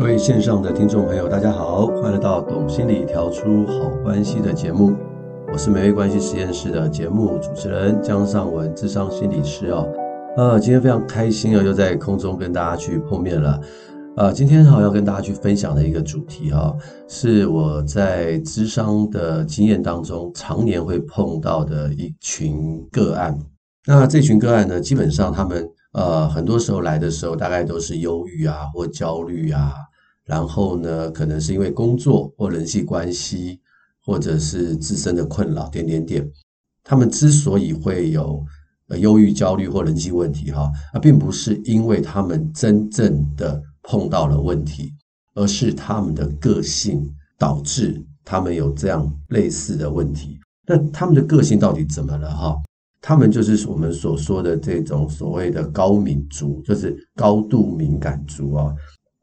各位线上的听众朋友，大家好，欢迎来到《懂心理调出好关系》的节目。我是美味关系实验室的节目主持人江尚文，智商心理师哦。呃，今天非常开心啊，又在空中跟大家去碰面了。呃，今天哈要跟大家去分享的一个主题哈，是我在智商的经验当中常年会碰到的一群个案。那这群个案呢，基本上他们呃很多时候来的时候，大概都是忧郁啊或焦虑啊。然后呢，可能是因为工作或人际关系，或者是自身的困扰，点点点。他们之所以会有呃忧郁、焦虑或人际问题，哈，啊，并不是因为他们真正的碰到了问题，而是他们的个性导致他们有这样类似的问题。那他们的个性到底怎么了？哈，他们就是我们所说的这种所谓的高敏族，就是高度敏感族啊。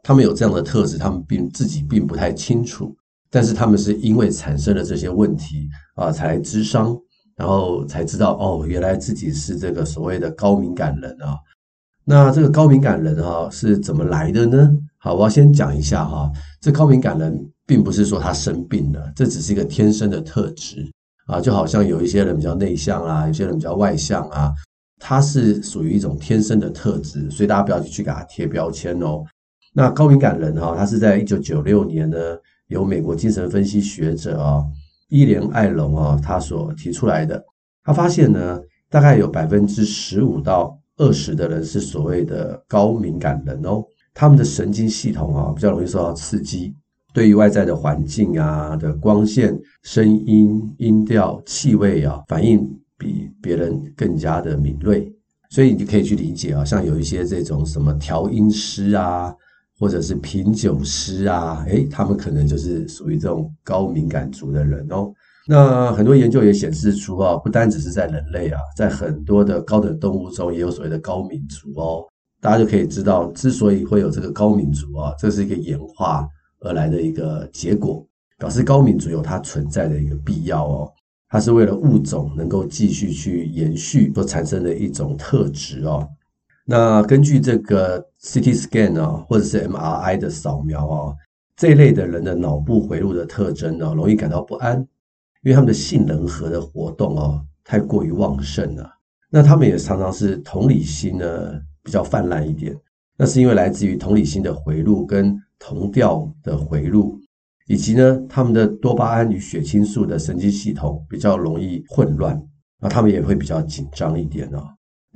他们有这样的特质，他们并自己并不太清楚，但是他们是因为产生了这些问题啊，才来咨商，然后才知道哦，原来自己是这个所谓的高敏感人啊。那这个高敏感人哈是怎么来的呢？好，我要先讲一下哈，这高敏感人并不是说他生病了，这只是一个天生的特质啊，就好像有一些人比较内向啊，有些人比较外向啊，他是属于一种天生的特质，所以大家不要去给他贴标签哦。那高敏感人哈，他是在一九九六年呢，由美国精神分析学者啊伊莲艾隆啊他所提出来的。他发现呢，大概有百分之十五到二十的人是所谓的高敏感人哦，他们的神经系统啊比较容易受到刺激，对于外在的环境啊的光线、声音、音调、气味啊反应比别人更加的敏锐，所以你就可以去理解啊，像有一些这种什么调音师啊。或者是品酒师啊，诶，他们可能就是属于这种高敏感族的人哦。那很多研究也显示出啊，不单只是在人类啊，在很多的高等动物中也有所谓的高敏族哦。大家就可以知道，之所以会有这个高敏族啊，这是一个演化而来的一个结果，表示高敏族有它存在的一个必要哦。它是为了物种能够继续去延续所产生的一种特质哦。那根据这个 CT scan 啊，或者是 MRI 的扫描啊，这一类的人的脑部回路的特征呢，容易感到不安，因为他们的杏仁核的活动哦太过于旺盛了。那他们也常常是同理心呢比较泛滥一点，那是因为来自于同理心的回路跟同调的回路，以及呢他们的多巴胺与血清素的神经系统比较容易混乱，那他们也会比较紧张一点哦。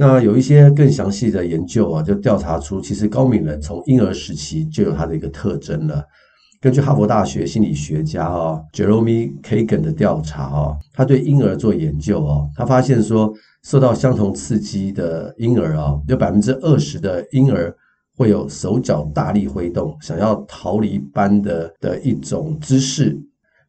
那有一些更详细的研究啊，就调查出，其实高敏人从婴儿时期就有他的一个特征了。根据哈佛大学心理学家啊 Jeremy Kagan 的调查啊，他对婴儿做研究啊，他发现说，受到相同刺激的婴儿啊，有百分之二十的婴儿会有手脚大力挥动，想要逃离般的的一种姿势。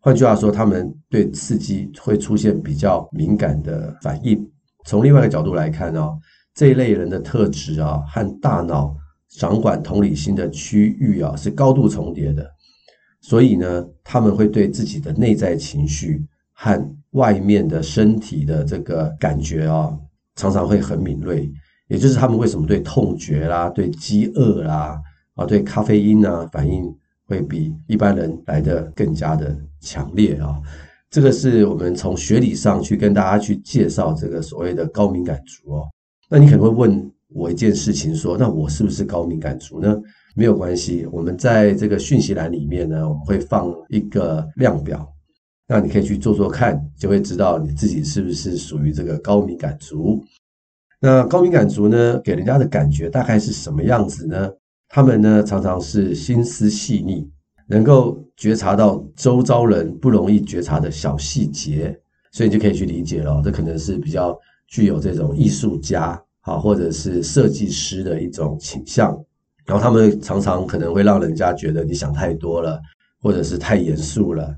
换句话说，他们对刺激会出现比较敏感的反应。从另外一个角度来看哦，这一类人的特质啊，和大脑掌管同理心的区域啊是高度重叠的，所以呢，他们会对自己的内在情绪和外面的身体的这个感觉啊，常常会很敏锐。也就是他们为什么对痛觉啦、对饥饿啦、啊、对咖啡因啊反应会比一般人来得更加的强烈啊。这个是我们从学理上去跟大家去介绍这个所谓的高敏感族哦。那你可能会问我一件事情，说那我是不是高敏感族呢？没有关系，我们在这个讯息栏里面呢，我们会放一个量表，那你可以去做做看，就会知道你自己是不是属于这个高敏感族。那高敏感族呢，给人家的感觉大概是什么样子呢？他们呢，常常是心思细腻。能够觉察到周遭人不容易觉察的小细节，所以你就可以去理解了。这可能是比较具有这种艺术家啊，或者是设计师的一种倾向。然后他们常常可能会让人家觉得你想太多了，或者是太严肃了。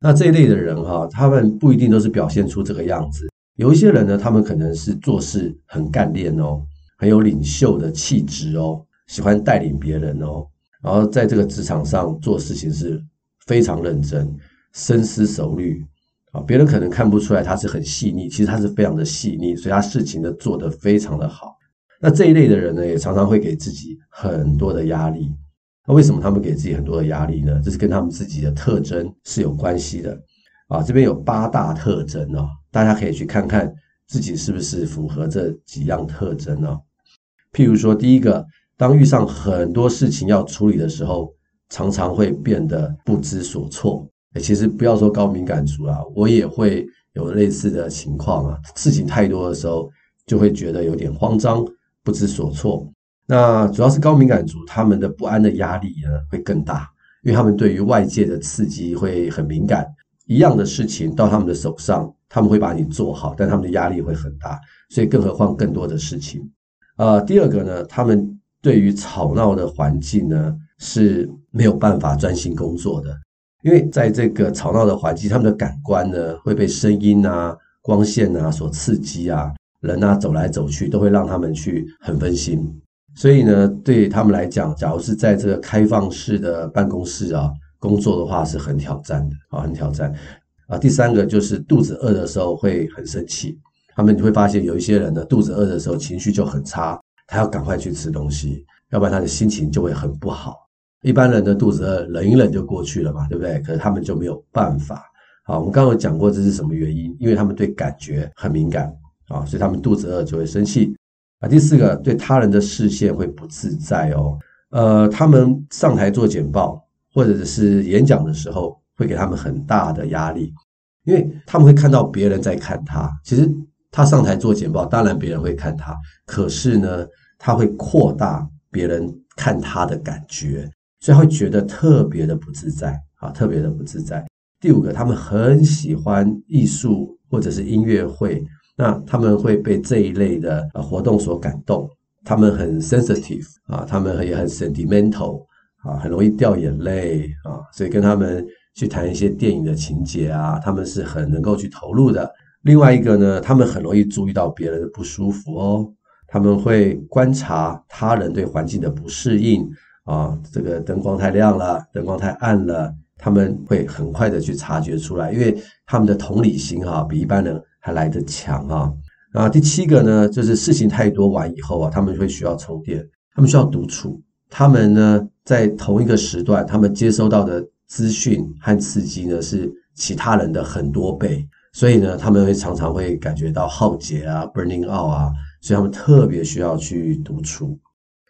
那这一类的人哈，他们不一定都是表现出这个样子。有一些人呢，他们可能是做事很干练哦，很有领袖的气质哦，喜欢带领别人哦。然后在这个职场上做事情是非常认真、深思熟虑啊，别人可能看不出来他是很细腻，其实他是非常的细腻，所以他事情呢做得非常的好。那这一类的人呢，也常常会给自己很多的压力，那为什么他们给自己很多的压力呢？这是跟他们自己的特征是有关系的啊。这边有八大特征哦，大家可以去看看自己是不是符合这几样特征哦。譬如说，第一个，当遇上很多事情要处理的时候，常常会变得不知所措。其实不要说高敏感族啊，我也会有类似的情况啊。事情太多的时候，就会觉得有点慌张、不知所措。那主要是高敏感族，他们的不安的压力呢会更大，因为他们对于外界的刺激会很敏感。一样的事情到他们的手上，他们会把你做好，但他们的压力会很大，所以更何况更多的事情。呃，第二个呢，他们对于吵闹的环境呢是没有办法专心工作的，因为在这个吵闹的环境，他们的感官呢会被声音啊、光线啊所刺激啊，人啊走来走去都会让他们去很分心。所以呢，对他们来讲，假如是在这个开放式的办公室啊工作的话，是很挑战的啊，很挑战啊。第三个就是肚子饿的时候会很生气，他们会发现有一些人呢，肚子饿的时候情绪就很差，他要赶快去吃东西，要不然他的心情就会很不好。一般人的肚子饿忍一忍就过去了嘛，对不对？可是他们就没有办法。好，我们刚刚有讲过这是什么原因？因为他们对感觉很敏感啊，所以他们肚子饿就会生气。啊，第四个，对他人的视线会不自在哦。呃，他们上台做简报或者是演讲的时候，会给他们很大的压力，因为他们会看到别人在看他。其实他上台做简报，当然别人会看他，可是呢，他会扩大别人看他的感觉，所以会觉得特别的不自在啊，特别的不自在。第五个，他们很喜欢艺术或者是音乐会。那他们会被这一类的活动所感动，他们很 sensitive 啊，他们也很 sentimental 啊，很容易掉眼泪啊，所以跟他们去谈一些电影的情节啊，他们是很能够去投入的。另外一个呢，他们很容易注意到别人的不舒服哦，他们会观察他人对环境的不适应啊，这个灯光太亮了，灯光太暗了，他们会很快的去察觉出来，因为他们的同理心哈比一般人。还来得强啊！啊，第七个呢，就是事情太多完以后啊，他们会需要充电，他们需要独处。他们呢，在同一个时段，他们接收到的资讯和刺激呢，是其他人的很多倍，所以呢，他们会常常会感觉到耗竭啊，burning out 啊，所以他们特别需要去独处。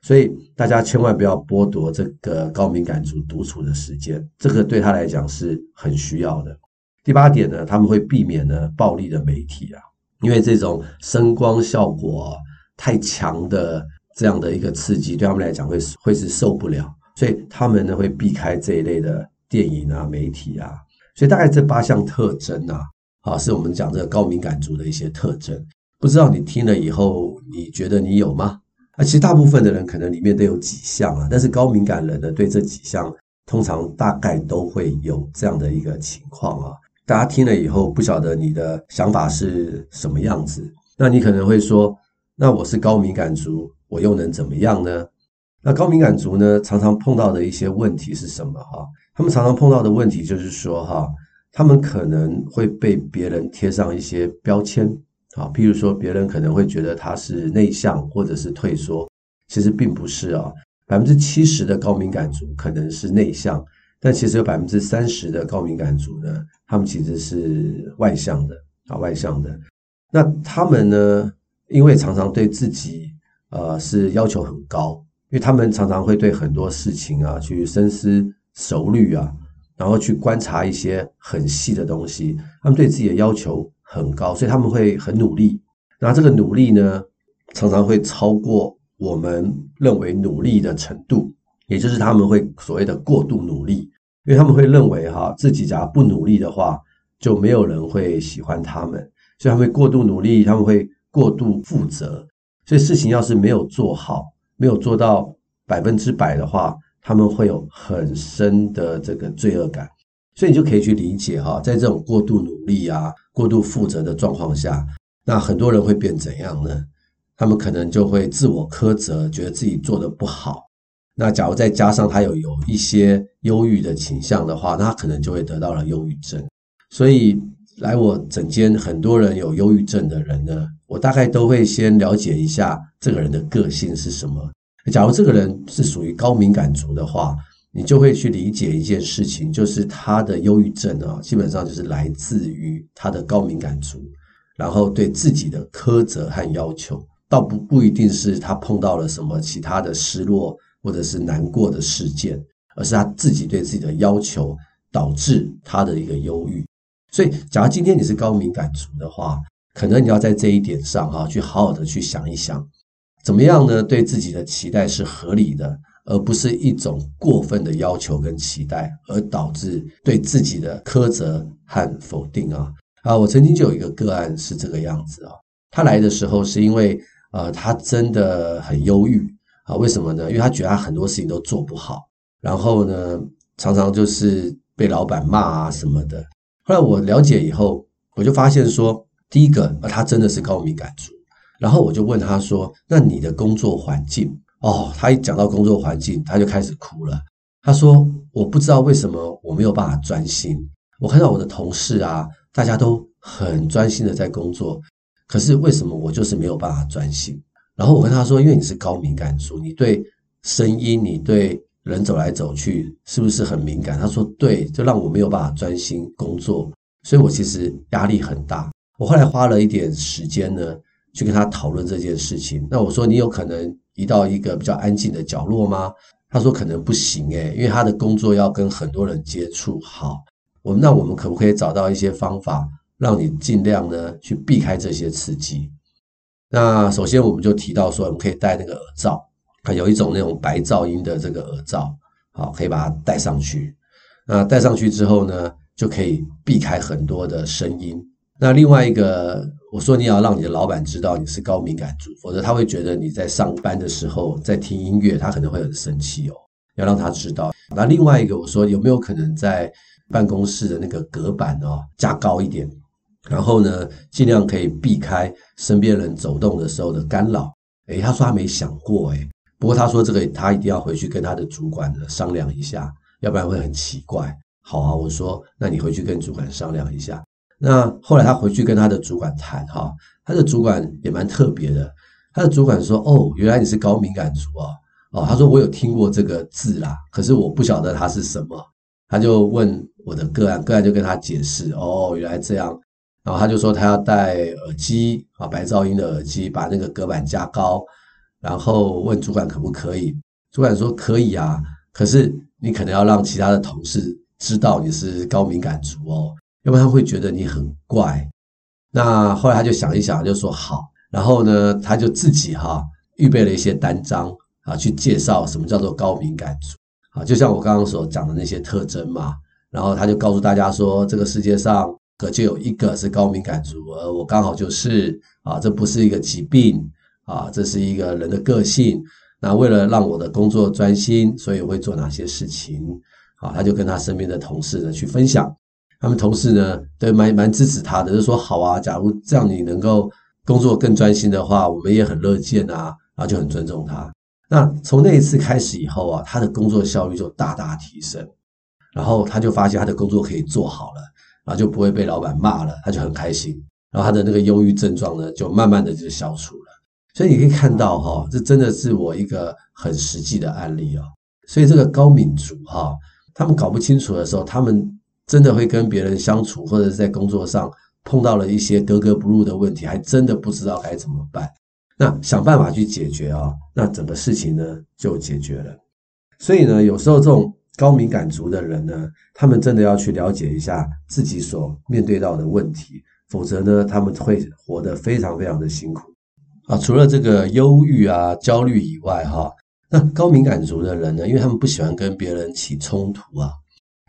所以大家千万不要剥夺这个高敏感族独处的时间，这个对他来讲是很需要的。第八点呢，他们会避免呢暴力的媒体啊，因为这种声光效果太强的这样的一个刺激，对他们来讲会会是受不了，所以他们呢会避开这一类的电影啊、媒体啊。所以大概这八项特征啊，啊，是我们讲这个高敏感族的一些特征。不知道你听了以后，你觉得你有吗？啊，其实大部分的人可能里面都有几项啊，但是高敏感人呢，对这几项通常大概都会有这样的一个情况啊。大家听了以后，不晓得你的想法是什么样子。那你可能会说：“那我是高敏感族，我又能怎么样呢？”那高敏感族呢，常常碰到的一些问题是什么？哈，他们常常碰到的问题就是说，哈，他们可能会被别人贴上一些标签，啊，譬如说，别人可能会觉得他是内向或者是退缩，其实并不是啊。百分之七十的高敏感族可能是内向。但其实有百分之三十的高敏感族呢，他们其实是外向的啊，外向的。那他们呢，因为常常对自己呃是要求很高，因为他们常常会对很多事情啊去深思熟虑啊，然后去观察一些很细的东西。他们对自己的要求很高，所以他们会很努力。那这个努力呢，常常会超过我们认为努力的程度。也就是他们会所谓的过度努力，因为他们会认为哈自己只要不努力的话，就没有人会喜欢他们，所以他们会过度努力，他们会过度负责，所以事情要是没有做好，没有做到百分之百的话，他们会有很深的这个罪恶感，所以你就可以去理解哈，在这种过度努力啊、过度负责的状况下，那很多人会变怎样呢？他们可能就会自我苛责，觉得自己做得不好。那假如再加上他有有一些忧郁的倾向的话，那他可能就会得到了忧郁症。所以来我诊间很多人有忧郁症的人呢，我大概都会先了解一下这个人的个性是什么。假如这个人是属于高敏感族的话，你就会去理解一件事情，就是他的忧郁症啊，基本上就是来自于他的高敏感族，然后对自己的苛责和要求，倒不不一定是他碰到了什么其他的失落或者是难过的事件，而是他自己对自己的要求导致他的一个忧郁。所以，假如今天你是高敏感族的话，可能你要在这一点上哈，去好好的去想一想，怎么样呢？对自己的期待是合理的。而不是一种过分的要求跟期待，而导致对自己的苛责和否定啊啊！我曾经就有一个个案是这个样子啊，他来的时候是因为呃，他真的很忧郁啊，为什么呢？因为他觉得他很多事情都做不好，然后呢，常常就是被老板骂啊什么的。后来我了解以后，我就发现说，第一个，他真的是高敏感族，然后我就问他说：“那你的工作环境？”哦，他一讲到工作环境，他就开始哭了。他说：“我不知道为什么我没有办法专心。我看到我的同事啊，大家都很专心的在工作，可是为什么我就是没有办法专心？”然后我跟他说：“因为你是高敏感族，你对声音，你对人走来走去，是不是很敏感？”他说：“对，就让我没有办法专心工作，所以我其实压力很大。”我后来花了一点时间呢，去跟他讨论这件事情。那我说：“你有可能？”移到一个比较安静的角落吗？他说可能不行诶，因为他的工作要跟很多人接触。好，我们那我们可不可以找到一些方法，让你尽量呢去避开这些刺激？那首先我们就提到说，我们可以戴那个耳罩，啊，有一种那种白噪音的这个耳罩，好，可以把它戴上去。那戴上去之后呢，就可以避开很多的声音。那另外一个，我说你要让你的老板知道你是高敏感族，否则他会觉得你在上班的时候在听音乐，他可能会很生气哦。要让他知道。那另外一个，我说有没有可能在办公室的那个隔板哦加高一点，然后呢，尽量可以避开身边人走动的时候的干扰。诶，他说他没想过诶，不过他说这个他一定要回去跟他的主管呢商量一下，要不然会很奇怪。好啊，我说那你回去跟主管商量一下。那后来他回去跟他的主管谈哈，他的主管也蛮特别的。他的主管说：“哦，原来你是高敏感族啊！哦，他说我有听过这个字啦，可是我不晓得它是什么。”他就问我的个案，个案就跟他解释：“哦，原来这样。”然后他就说他要戴耳机啊，白噪音的耳机，把那个隔板加高，然后问主管可不可以。主管说可以啊，可是你可能要让其他的同事知道你是高敏感族哦。要不然他会觉得你很怪。那后来他就想一想，就说好。然后呢，他就自己哈预备了一些单张啊，去介绍什么叫做高敏感族啊。就像我刚刚所讲的那些特征嘛。然后他就告诉大家说，这个世界上可就有一个是高敏感族，而我刚好就是啊，这不是一个疾病啊，这是一个人的个性。那为了让我的工作专心，所以我会做哪些事情啊？他就跟他身边的同事呢去分享。他们同事呢，对，蛮蛮支持他的，就说好啊，假如这样你能够工作更专心的话，我们也很乐见啊，然后就很尊重他。那从那一次开始以后啊，他的工作效率就大大提升，然后他就发现他的工作可以做好了，然后就不会被老板骂了，他就很开心，然后他的那个忧郁症状呢，就慢慢的就消除了。所以你可以看到哈，这真的是我一个很实际的案例哦。所以这个高敏族哈，他们搞不清楚的时候，他们。真的会跟别人相处，或者是在工作上碰到了一些格格不入的问题，还真的不知道该怎么办。那想办法去解决啊，那整个事情呢就解决了。所以呢，有时候这种高敏感族的人呢，他们真的要去了解一下自己所面对到的问题，否则呢，他们会活得非常非常的辛苦啊。除了这个忧郁啊、焦虑以外，哈，那高敏感族的人呢，因为他们不喜欢跟别人起冲突啊。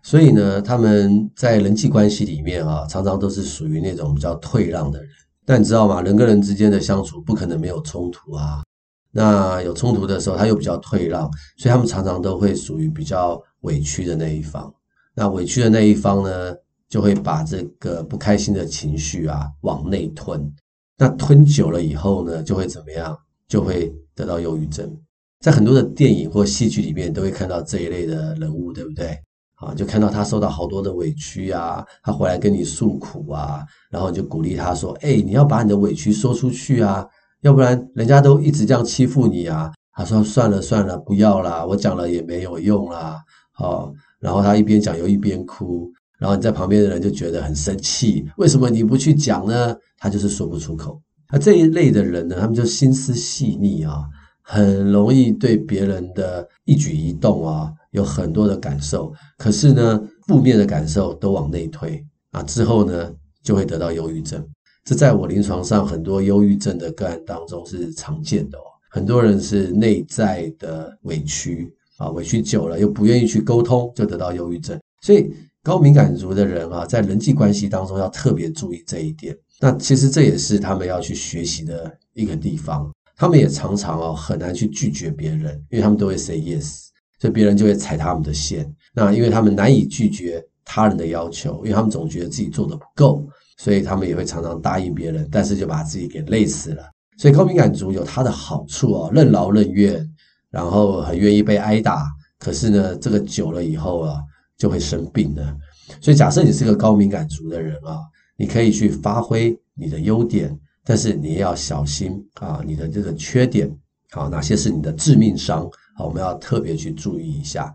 所以呢，他们在人际关系里面啊，常常都是属于那种比较退让的人。但你知道吗？人跟人之间的相处不可能没有冲突啊。那有冲突的时候，他又比较退让，所以他们常常都会属于比较委屈的那一方。那委屈的那一方呢，就会把这个不开心的情绪啊往内吞。那吞久了以后呢，就会怎么样？就会得到忧郁症。在很多的电影或戏剧里面，都会看到这一类的人物，对不对？啊，就看到他受到好多的委屈啊，他回来跟你诉苦啊，然后就鼓励他说：“哎，你要把你的委屈说出去啊，要不然人家都一直这样欺负你啊。”他说：“算了算了，不要啦，我讲了也没有用啦。”好，然后他一边讲又一边哭，然后你在旁边的人就觉得很生气，为什么你不去讲呢？他就是说不出口。那这一类的人呢，他们就心思细腻啊，很容易对别人的一举一动啊有很多的感受，可是呢，负面的感受都往内推啊，之后呢就会得到忧郁症。这在我临床上很多忧郁症的个案当中是常见的哦。很多人是内在的委屈啊，委屈久了又不愿意去沟通，就得到忧郁症。所以高敏感族的人啊，在人际关系当中要特别注意这一点。那其实这也是他们要去学习的一个地方。他们也常常哦很难去拒绝别人，因为他们都会 say yes，所以别人就会踩他们的线。那因为他们难以拒绝他人的要求，因为他们总觉得自己做得不够，所以他们也会常常答应别人，但是就把自己给累死了。所以高敏感族有他的好处哦，任劳任怨，然后很愿意被挨打。可是呢，这个久了以后啊，就会生病了。所以假设你是个高敏感族的人啊。你可以去发挥你的优点，但是你也要小心啊，你的这个缺点，好，哪些是你的致命伤？我们要特别去注意一下。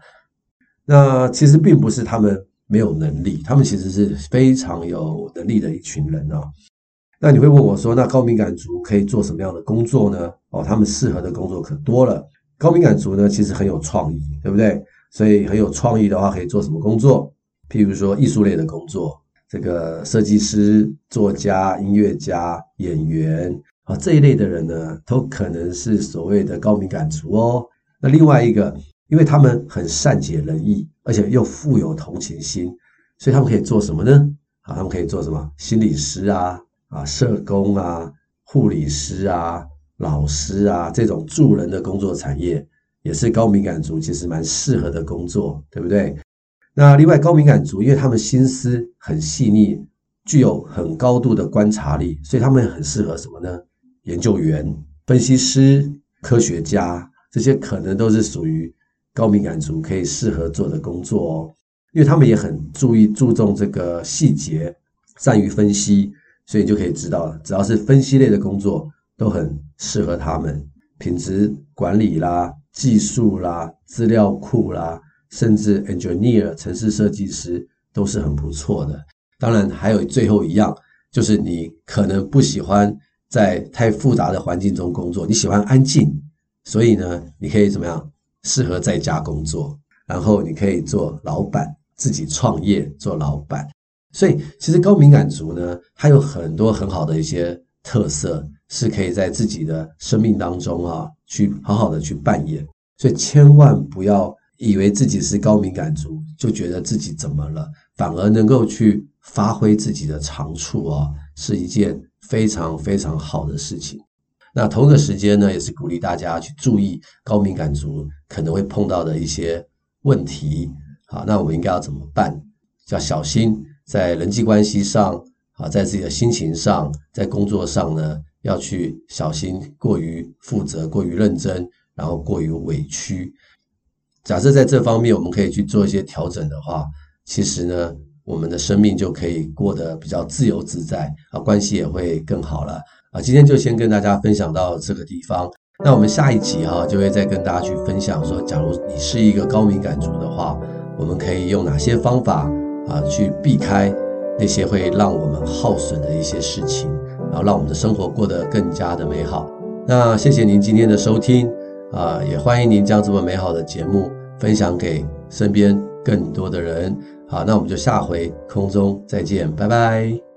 那其实并不是他们没有能力，他们其实是非常有能力的一群人啊。那你会问我说，那高敏感族可以做什么样的工作呢？哦，他们适合的工作可多了。高敏感族呢，其实很有创意，对不对？所以很有创意的话，可以做什么工作？譬如说艺术类的工作。这个设计师、作家、音乐家、演员啊，这一类的人呢，都可能是所谓的高敏感族哦。那另外一个，因为他们很善解人意，而且又富有同情心，所以他们可以做什么呢？啊，他们可以做什么？心理师啊，啊，社工啊，护理师啊，老师啊，这种助人的工作产业，也是高敏感族其实蛮适合的工作，对不对？那另外高敏感族，因为他们心思很细腻，具有很高度的观察力，所以他们很适合什么呢？研究员、分析师、科学家，这些可能都是属于高敏感族可以适合做的工作哦。因为他们也很注意注重这个细节，善于分析，所以你就可以知道了，只要是分析类的工作，都很适合他们。品质管理啦、技术啦、资料库啦。甚至 engineer 城市设计师都是很不错的。当然，还有最后一样，就是你可能不喜欢在太复杂的环境中工作，你喜欢安静，所以呢，你可以怎么样？适合在家工作，然后你可以做老板，自己创业做老板。所以，其实高敏感族呢，它有很多很好的一些特色，是可以在自己的生命当中啊，去好好的去扮演。所以，千万不要。以为自己是高敏感族，就觉得自己怎么了？反而能够去发挥自己的长处哦，是一件非常非常好的事情。那同个时间呢，也是鼓励大家去注意高敏感族可能会碰到的一些问题。好，那我们应该要怎么办？要小心在人际关系上啊，在自己的心情上，在工作上呢，要去小心过于负责、过于认真，然后过于委屈。假设在这方面我们可以去做一些调整的话，其实呢，我们的生命就可以过得比较自由自在啊，关系也会更好了啊。今天就先跟大家分享到这个地方，那我们下一集哈就会再跟大家去分享说，假如你是一个高敏感族的话，我们可以用哪些方法啊去避开那些会让我们耗损的一些事情，然后让我们的生活过得更加的美好。那谢谢您今天的收听。啊，也欢迎您将这么美好的节目分享给身边更多的人。好，那我们就下回空中再见，拜拜。